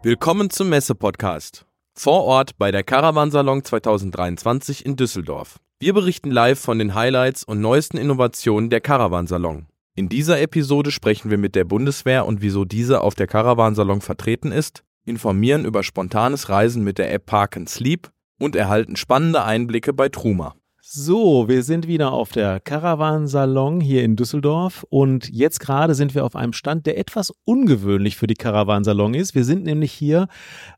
Willkommen zum Messe-Podcast. Vor Ort bei der Caravansalon 2023 in Düsseldorf. Wir berichten live von den Highlights und neuesten Innovationen der Caravansalon. In dieser Episode sprechen wir mit der Bundeswehr und wieso diese auf der Caravansalon vertreten ist, informieren über spontanes Reisen mit der App Park and Sleep und erhalten spannende Einblicke bei Truma. So, wir sind wieder auf der Caravansalon hier in Düsseldorf und jetzt gerade sind wir auf einem Stand, der etwas ungewöhnlich für die Caravansalon ist. Wir sind nämlich hier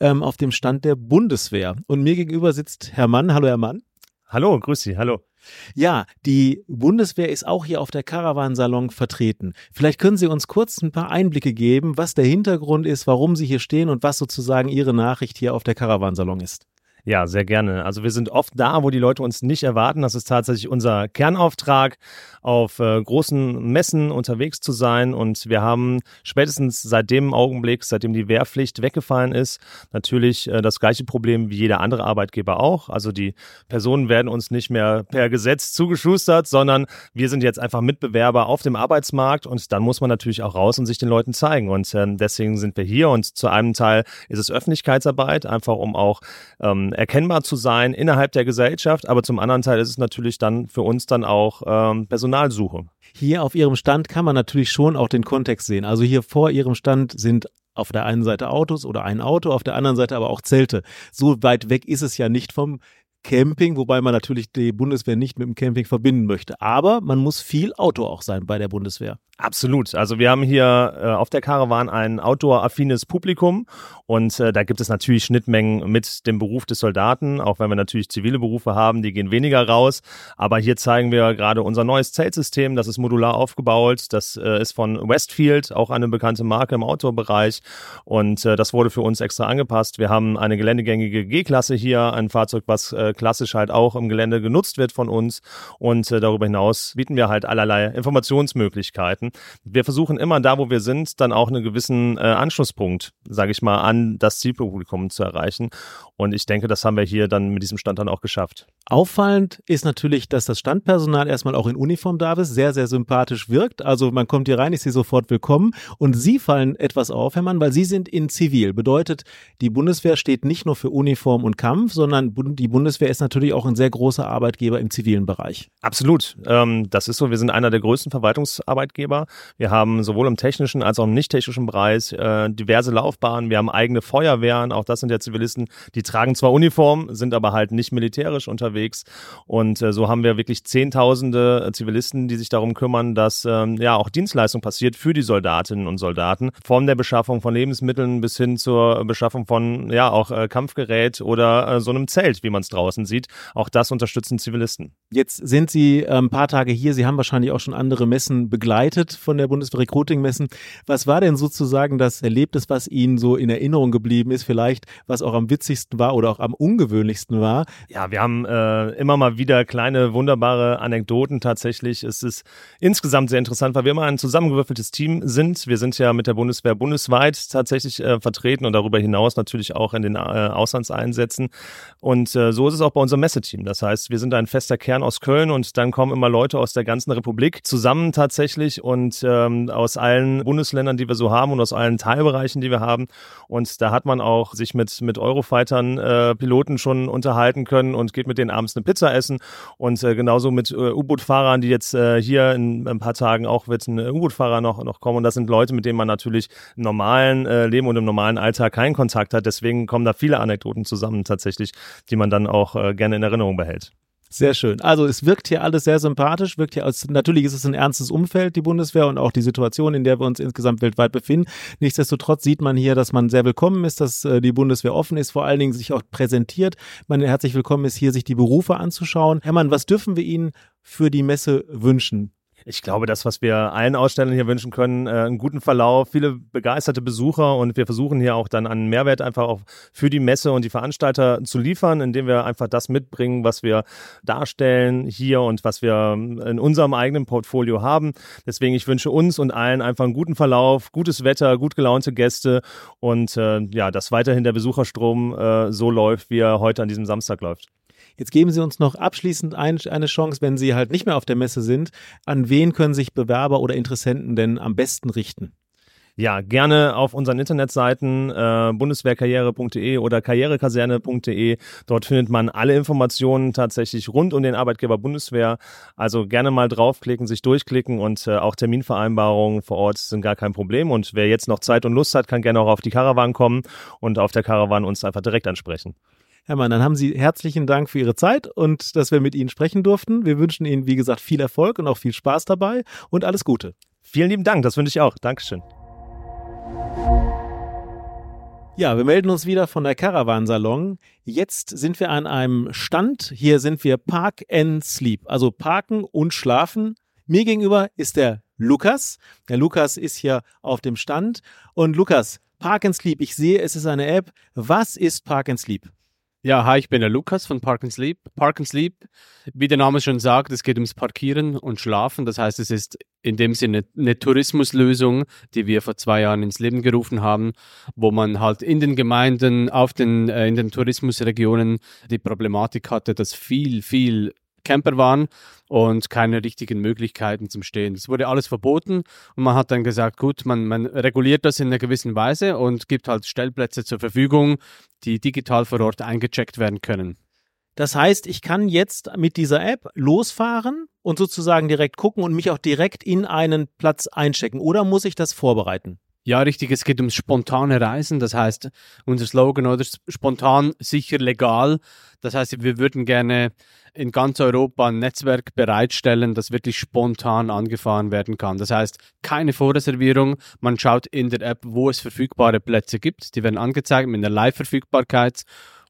ähm, auf dem Stand der Bundeswehr und mir gegenüber sitzt Herr Mann. Hallo, Herr Mann. Hallo, grüß Sie, hallo. Ja, die Bundeswehr ist auch hier auf der Caravansalon vertreten. Vielleicht können Sie uns kurz ein paar Einblicke geben, was der Hintergrund ist, warum Sie hier stehen und was sozusagen Ihre Nachricht hier auf der Caravansalon ist. Ja, sehr gerne. Also wir sind oft da, wo die Leute uns nicht erwarten. Das ist tatsächlich unser Kernauftrag, auf äh, großen Messen unterwegs zu sein. Und wir haben spätestens seit dem Augenblick, seitdem die Wehrpflicht weggefallen ist, natürlich äh, das gleiche Problem wie jeder andere Arbeitgeber auch. Also die Personen werden uns nicht mehr per Gesetz zugeschustert, sondern wir sind jetzt einfach Mitbewerber auf dem Arbeitsmarkt. Und dann muss man natürlich auch raus und sich den Leuten zeigen. Und äh, deswegen sind wir hier. Und zu einem Teil ist es Öffentlichkeitsarbeit, einfach um auch ähm, erkennbar zu sein innerhalb der Gesellschaft, aber zum anderen Teil ist es natürlich dann für uns dann auch ähm, Personalsuche. Hier auf Ihrem Stand kann man natürlich schon auch den Kontext sehen. Also hier vor Ihrem Stand sind auf der einen Seite Autos oder ein Auto, auf der anderen Seite aber auch Zelte. So weit weg ist es ja nicht vom Camping, wobei man natürlich die Bundeswehr nicht mit dem Camping verbinden möchte. Aber man muss viel Auto auch sein bei der Bundeswehr. Absolut. Also wir haben hier äh, auf der Caravan ein outdoor-affines Publikum und äh, da gibt es natürlich Schnittmengen mit dem Beruf des Soldaten, auch wenn wir natürlich zivile Berufe haben, die gehen weniger raus. Aber hier zeigen wir gerade unser neues Zeltsystem, das ist modular aufgebaut, das äh, ist von Westfield, auch eine bekannte Marke im Outdoor-Bereich und äh, das wurde für uns extra angepasst. Wir haben eine geländegängige G-Klasse hier, ein Fahrzeug, was äh, klassisch halt auch im Gelände genutzt wird von uns und äh, darüber hinaus bieten wir halt allerlei Informationsmöglichkeiten. Wir versuchen immer da, wo wir sind, dann auch einen gewissen äh, Anschlusspunkt, sage ich mal, an das Zielpublikum zu erreichen. Und ich denke, das haben wir hier dann mit diesem Stand dann auch geschafft. Auffallend ist natürlich, dass das Standpersonal erstmal auch in Uniform da ist, sehr, sehr sympathisch wirkt. Also man kommt hier rein, ist hier sofort willkommen. Und Sie fallen etwas auf, Herr Mann, weil Sie sind in Zivil. Bedeutet, die Bundeswehr steht nicht nur für Uniform und Kampf, sondern die Bundeswehr ist natürlich auch ein sehr großer Arbeitgeber im zivilen Bereich. Absolut. Ähm, das ist so. Wir sind einer der größten Verwaltungsarbeitgeber. Wir haben sowohl im technischen als auch im nicht-technischen Bereich äh, diverse Laufbahnen. Wir haben eigene Feuerwehren. Auch das sind ja Zivilisten, die tragen zwar Uniform, sind aber halt nicht militärisch unterwegs. Und äh, so haben wir wirklich Zehntausende Zivilisten, die sich darum kümmern, dass ähm, ja auch Dienstleistung passiert für die Soldatinnen und Soldaten. Von der Beschaffung von Lebensmitteln bis hin zur Beschaffung von ja auch äh, Kampfgerät oder äh, so einem Zelt, wie man es draußen sieht. Auch das unterstützen Zivilisten. Jetzt sind Sie äh, ein paar Tage hier. Sie haben wahrscheinlich auch schon andere Messen begleitet von der Bundeswehr Recruiting Messen. Was war denn sozusagen das Erlebnis, was Ihnen so in Erinnerung geblieben ist? Vielleicht, was auch am witzigsten war oder auch am ungewöhnlichsten war? Ja, wir haben äh, immer mal wieder kleine, wunderbare Anekdoten tatsächlich. Es ist insgesamt sehr interessant, weil wir immer ein zusammengewürfeltes Team sind. Wir sind ja mit der Bundeswehr bundesweit tatsächlich äh, vertreten und darüber hinaus natürlich auch in den äh, Auslandseinsätzen. Und äh, so ist es auch bei unserem Messeteam. Das heißt, wir sind ein fester Kern aus Köln und dann kommen immer Leute aus der ganzen Republik zusammen tatsächlich und ähm, aus allen Bundesländern, die wir so haben und aus allen Teilbereichen, die wir haben. Und da hat man auch sich mit, mit Eurofightern, äh, Piloten schon unterhalten können und geht mit denen abends eine Pizza essen. Und äh, genauso mit äh, U-Boot-Fahrern, die jetzt äh, hier in ein paar Tagen auch wird ein U-Boot-Fahrer noch, noch kommen. Und das sind Leute, mit denen man natürlich im normalen äh, Leben und im normalen Alltag keinen Kontakt hat. Deswegen kommen da viele Anekdoten zusammen tatsächlich, die man dann auch äh, gerne in Erinnerung behält. Sehr schön. Also es wirkt hier alles sehr sympathisch, wirkt hier als, natürlich ist es ein ernstes Umfeld, die Bundeswehr und auch die Situation, in der wir uns insgesamt weltweit befinden. Nichtsdestotrotz sieht man hier, dass man sehr willkommen ist, dass äh, die Bundeswehr offen ist, vor allen Dingen sich auch präsentiert. Man herzlich willkommen ist, hier sich die Berufe anzuschauen. Hermann, was dürfen wir Ihnen für die Messe wünschen? Ich glaube, das, was wir allen Ausstellern hier wünschen können, äh, einen guten Verlauf, viele begeisterte Besucher und wir versuchen hier auch dann einen Mehrwert einfach auch für die Messe und die Veranstalter zu liefern, indem wir einfach das mitbringen, was wir darstellen hier und was wir in unserem eigenen Portfolio haben. Deswegen, ich wünsche uns und allen einfach einen guten Verlauf, gutes Wetter, gut gelaunte Gäste und äh, ja, dass weiterhin der Besucherstrom äh, so läuft, wie er heute an diesem Samstag läuft. Jetzt geben Sie uns noch abschließend ein, eine Chance, wenn Sie halt nicht mehr auf der Messe sind. An wen können sich Bewerber oder Interessenten denn am besten richten? Ja, gerne auf unseren Internetseiten äh, bundeswehrkarriere.de oder karrierekaserne.de. Dort findet man alle Informationen tatsächlich rund um den Arbeitgeber Bundeswehr. Also gerne mal draufklicken, sich durchklicken und äh, auch Terminvereinbarungen vor Ort sind gar kein Problem. Und wer jetzt noch Zeit und Lust hat, kann gerne auch auf die Caravan kommen und auf der Caravan uns einfach direkt ansprechen. Herr Mann, dann haben Sie herzlichen Dank für Ihre Zeit und dass wir mit Ihnen sprechen durften. Wir wünschen Ihnen, wie gesagt, viel Erfolg und auch viel Spaß dabei und alles Gute. Vielen lieben Dank, das wünsche ich auch. Dankeschön. Ja, wir melden uns wieder von der Caravansalon. Jetzt sind wir an einem Stand. Hier sind wir Park and Sleep, also parken und schlafen. Mir gegenüber ist der Lukas. Der Lukas ist hier auf dem Stand. Und Lukas, Park and Sleep, ich sehe, es ist eine App. Was ist Park and Sleep? Ja, hi, ich bin der Lukas von Park and Sleep. Park and Sleep, wie der Name schon sagt, es geht ums Parkieren und Schlafen. Das heißt, es ist in dem Sinne eine Tourismuslösung, die wir vor zwei Jahren ins Leben gerufen haben, wo man halt in den Gemeinden, auf den, äh, in den Tourismusregionen die Problematik hatte, dass viel, viel Camper waren und keine richtigen Möglichkeiten zum Stehen. Es wurde alles verboten und man hat dann gesagt, gut, man, man reguliert das in einer gewissen Weise und gibt halt Stellplätze zur Verfügung, die digital vor Ort eingecheckt werden können. Das heißt, ich kann jetzt mit dieser App losfahren und sozusagen direkt gucken und mich auch direkt in einen Platz einchecken. Oder muss ich das vorbereiten? Ja, richtig, es geht ums spontane Reisen. Das heißt, unser Slogan oder spontan, sicher, legal. Das heißt, wir würden gerne in ganz Europa ein Netzwerk bereitstellen, das wirklich spontan angefahren werden kann. Das heißt, keine Vorreservierung. Man schaut in der App, wo es verfügbare Plätze gibt. Die werden angezeigt mit einer Live-Verfügbarkeit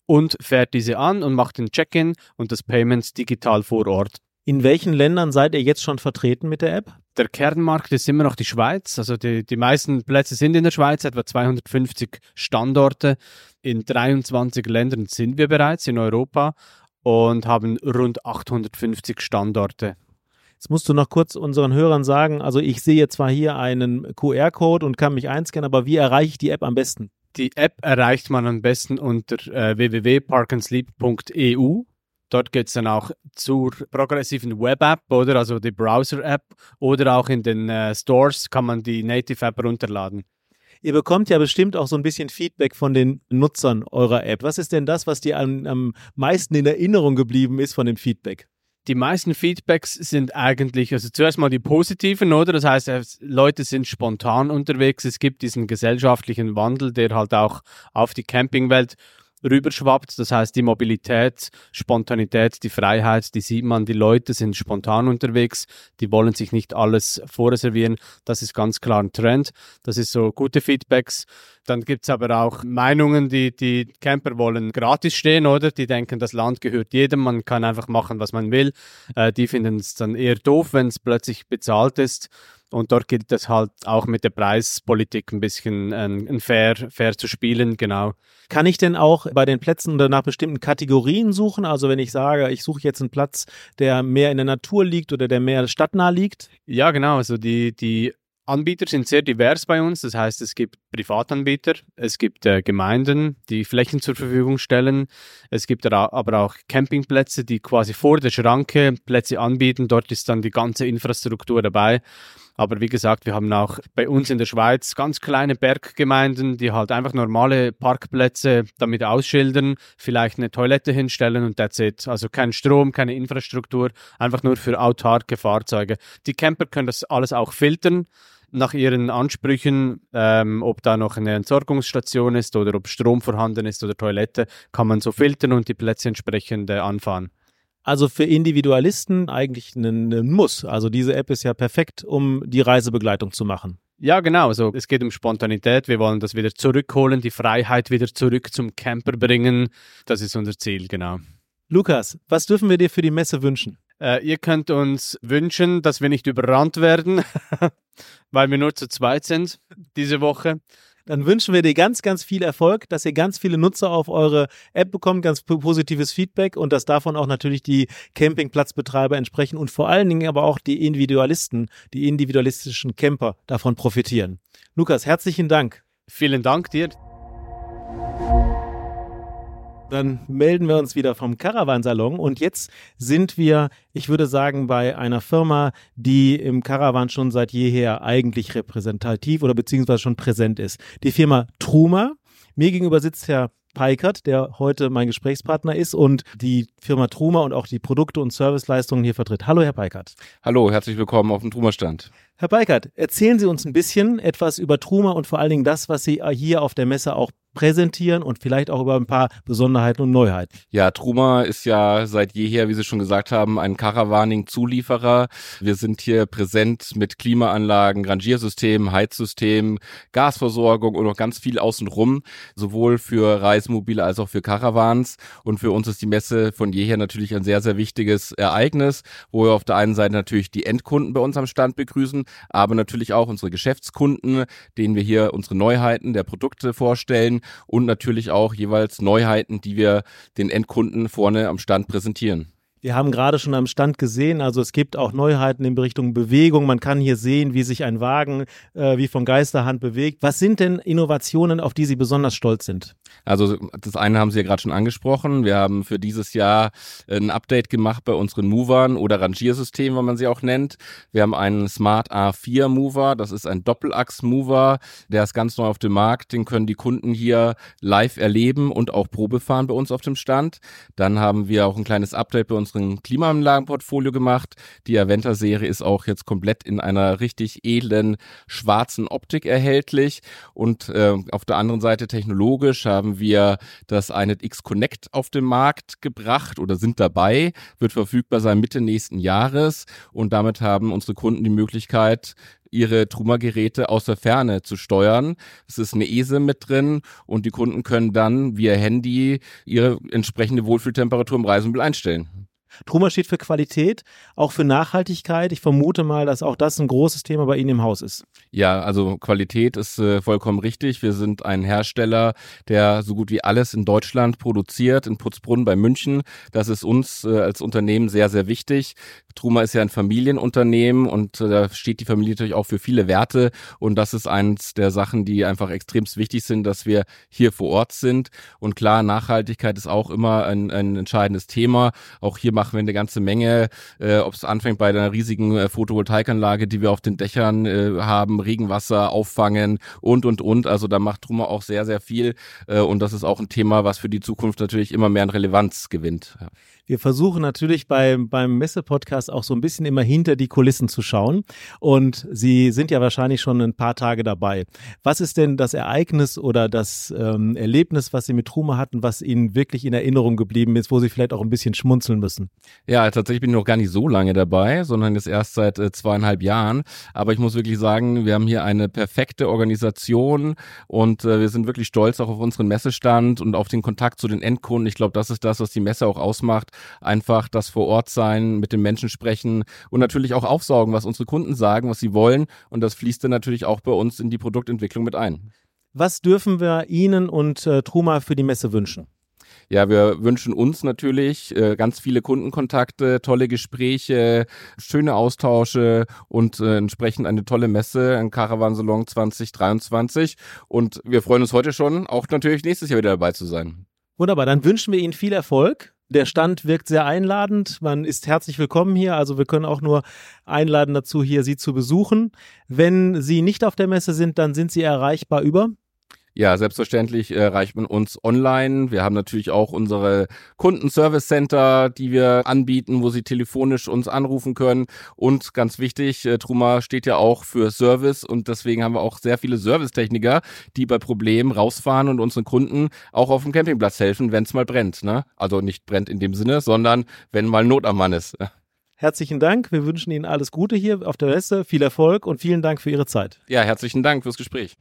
und fährt diese an und macht den Check-in und das Payment digital vor Ort. In welchen Ländern seid ihr jetzt schon vertreten mit der App? Der Kernmarkt ist immer noch die Schweiz. Also die, die meisten Plätze sind in der Schweiz, etwa 250 Standorte. In 23 Ländern sind wir bereits in Europa und haben rund 850 Standorte. Jetzt musst du noch kurz unseren Hörern sagen, also ich sehe zwar hier einen QR-Code und kann mich einscannen, aber wie erreiche ich die App am besten? Die App erreicht man am besten unter äh, www.parkandsleep.eu Dort geht es dann auch zur progressiven Web-App oder also die Browser-App oder auch in den äh, Stores kann man die Native-App runterladen. Ihr bekommt ja bestimmt auch so ein bisschen Feedback von den Nutzern eurer App. Was ist denn das, was dir am, am meisten in Erinnerung geblieben ist von dem Feedback? die meisten Feedbacks sind eigentlich, also zuerst mal die positiven, oder? Das heißt, Leute sind spontan unterwegs. Es gibt diesen gesellschaftlichen Wandel, der halt auch auf die Campingwelt rüberschwappt. Das heißt, die Mobilität, Spontanität, die Freiheit, die sieht man, die Leute sind spontan unterwegs, die wollen sich nicht alles vorreservieren. Das ist ganz klar ein Trend. Das ist so gute Feedbacks. Dann gibt's aber auch Meinungen, die, die Camper wollen gratis stehen, oder? Die denken, das Land gehört jedem, man kann einfach machen, was man will. Äh, die finden es dann eher doof, wenn es plötzlich bezahlt ist. Und dort gilt es halt auch mit der Preispolitik ein bisschen äh, fair, fair zu spielen, genau. Kann ich denn auch bei den Plätzen oder nach bestimmten Kategorien suchen? Also wenn ich sage, ich suche jetzt einen Platz, der mehr in der Natur liegt oder der mehr stadtnah liegt? Ja, genau. Also die, die Anbieter sind sehr divers bei uns. Das heißt, es gibt Privatanbieter, es gibt äh, Gemeinden, die Flächen zur Verfügung stellen. Es gibt aber auch Campingplätze, die quasi vor der Schranke Plätze anbieten. Dort ist dann die ganze Infrastruktur dabei. Aber wie gesagt, wir haben auch bei uns in der Schweiz ganz kleine Berggemeinden, die halt einfach normale Parkplätze damit ausschildern, vielleicht eine Toilette hinstellen und that's it. Also kein Strom, keine Infrastruktur, einfach nur für autarke Fahrzeuge. Die Camper können das alles auch filtern nach ihren Ansprüchen, ähm, ob da noch eine Entsorgungsstation ist oder ob Strom vorhanden ist oder Toilette, kann man so filtern und die Plätze entsprechend äh, anfahren. Also für Individualisten eigentlich ein, ein Muss. Also diese App ist ja perfekt, um die Reisebegleitung zu machen. Ja, genau. Also es geht um Spontanität. Wir wollen das wieder zurückholen, die Freiheit wieder zurück zum Camper bringen. Das ist unser Ziel, genau. Lukas, was dürfen wir dir für die Messe wünschen? Äh, ihr könnt uns wünschen, dass wir nicht überrannt werden, weil wir nur zu zweit sind diese Woche dann wünschen wir dir ganz, ganz viel Erfolg, dass ihr ganz viele Nutzer auf eure App bekommt, ganz positives Feedback und dass davon auch natürlich die Campingplatzbetreiber entsprechen und vor allen Dingen aber auch die Individualisten, die individualistischen Camper davon profitieren. Lukas, herzlichen Dank. Vielen Dank dir. Dann melden wir uns wieder vom Caravansalon und jetzt sind wir, ich würde sagen, bei einer Firma, die im Caravan schon seit jeher eigentlich repräsentativ oder beziehungsweise schon präsent ist. Die Firma Truma. Mir gegenüber sitzt Herr Peikert, der heute mein Gesprächspartner ist und die Firma Truma und auch die Produkte und Serviceleistungen hier vertritt. Hallo, Herr Peikert. Hallo, herzlich willkommen auf dem Truma-Stand. Herr Peikert, erzählen Sie uns ein bisschen etwas über Truma und vor allen Dingen das, was Sie hier auf der Messe auch präsentieren und vielleicht auch über ein paar Besonderheiten und Neuheiten. Ja, Truma ist ja seit jeher, wie Sie schon gesagt haben, ein Caravaning-Zulieferer. Wir sind hier präsent mit Klimaanlagen, Rangiersystemen, Heizsystemen, Gasversorgung und noch ganz viel außenrum, sowohl für Reisemobile als auch für Caravans. Und für uns ist die Messe von jeher natürlich ein sehr, sehr wichtiges Ereignis, wo wir auf der einen Seite natürlich die Endkunden bei uns am Stand begrüßen, aber natürlich auch unsere Geschäftskunden, denen wir hier unsere Neuheiten der Produkte vorstellen und natürlich auch jeweils Neuheiten, die wir den Endkunden vorne am Stand präsentieren. Wir haben gerade schon am Stand gesehen, also es gibt auch Neuheiten in Richtung Bewegung. Man kann hier sehen, wie sich ein Wagen äh, wie von Geisterhand bewegt. Was sind denn Innovationen, auf die Sie besonders stolz sind? Also das eine haben Sie ja gerade schon angesprochen. Wir haben für dieses Jahr ein Update gemacht bei unseren Movern oder Rangiersystemen, wie man sie auch nennt. Wir haben einen Smart A4 Mover. Das ist ein Doppelachs-Mover. Der ist ganz neu auf dem Markt. Den können die Kunden hier live erleben und auch Probe fahren bei uns auf dem Stand. Dann haben wir auch ein kleines Update bei uns unserem Klimaanlagenportfolio gemacht. Die Aventa-Serie ist auch jetzt komplett in einer richtig edlen schwarzen Optik erhältlich. Und äh, auf der anderen Seite technologisch haben wir das Inet X Connect auf den Markt gebracht oder sind dabei, wird verfügbar sein Mitte nächsten Jahres. Und damit haben unsere Kunden die Möglichkeit, ihre Truma-Geräte aus der Ferne zu steuern. Es ist eine ESE mit drin und die Kunden können dann via Handy ihre entsprechende Wohlfühltemperatur im Reisemobil einstellen. Truma steht für Qualität, auch für Nachhaltigkeit. Ich vermute mal, dass auch das ein großes Thema bei Ihnen im Haus ist. Ja, also Qualität ist äh, vollkommen richtig. Wir sind ein Hersteller, der so gut wie alles in Deutschland produziert, in Putzbrunn bei München. Das ist uns äh, als Unternehmen sehr, sehr wichtig. Truma ist ja ein Familienunternehmen und äh, da steht die Familie natürlich auch für viele Werte. Und das ist eins der Sachen, die einfach extremst wichtig sind, dass wir hier vor Ort sind. Und klar, Nachhaltigkeit ist auch immer ein, ein entscheidendes Thema. Auch hier machen wir eine ganze Menge, äh, ob es anfängt bei einer riesigen äh, Photovoltaikanlage, die wir auf den Dächern äh, haben, Regenwasser auffangen und, und, und. Also da macht Truma auch sehr, sehr viel. Äh, und das ist auch ein Thema, was für die Zukunft natürlich immer mehr an Relevanz gewinnt. Ja. Wir versuchen natürlich bei, beim Messe-Podcast auch so ein bisschen immer hinter die Kulissen zu schauen. Und Sie sind ja wahrscheinlich schon ein paar Tage dabei. Was ist denn das Ereignis oder das ähm, Erlebnis, was Sie mit Truma hatten, was Ihnen wirklich in Erinnerung geblieben ist, wo Sie vielleicht auch ein bisschen schmunzeln müssen? Ja, tatsächlich bin ich noch gar nicht so lange dabei, sondern jetzt erst seit äh, zweieinhalb Jahren. Aber ich muss wirklich sagen, wir haben hier eine perfekte Organisation und äh, wir sind wirklich stolz auch auf unseren Messestand und auf den Kontakt zu den Endkunden. Ich glaube, das ist das, was die Messe auch ausmacht einfach das vor Ort sein, mit den Menschen sprechen und natürlich auch aufsaugen, was unsere Kunden sagen, was sie wollen. Und das fließt dann natürlich auch bei uns in die Produktentwicklung mit ein. Was dürfen wir Ihnen und äh, Truma für die Messe wünschen? Ja, wir wünschen uns natürlich äh, ganz viele Kundenkontakte, tolle Gespräche, schöne Austausche und äh, entsprechend eine tolle Messe, ein Caravansalon 2023. Und wir freuen uns heute schon, auch natürlich nächstes Jahr wieder dabei zu sein. Wunderbar, dann wünschen wir Ihnen viel Erfolg der Stand wirkt sehr einladend. Man ist herzlich willkommen hier. Also wir können auch nur einladen dazu, hier Sie zu besuchen. Wenn Sie nicht auf der Messe sind, dann sind Sie erreichbar über ja, selbstverständlich äh, erreicht man uns online. Wir haben natürlich auch unsere Kundenservice Center, die wir anbieten, wo Sie telefonisch uns anrufen können. Und ganz wichtig, äh, Truma steht ja auch für Service und deswegen haben wir auch sehr viele Servicetechniker, die bei Problemen rausfahren und unseren Kunden auch auf dem Campingplatz helfen, wenn es mal brennt. Ne? Also nicht brennt in dem Sinne, sondern wenn mal Not am Mann ist. Herzlichen Dank. Wir wünschen Ihnen alles Gute hier auf der Messe, viel Erfolg und vielen Dank für Ihre Zeit. Ja, herzlichen Dank fürs Gespräch.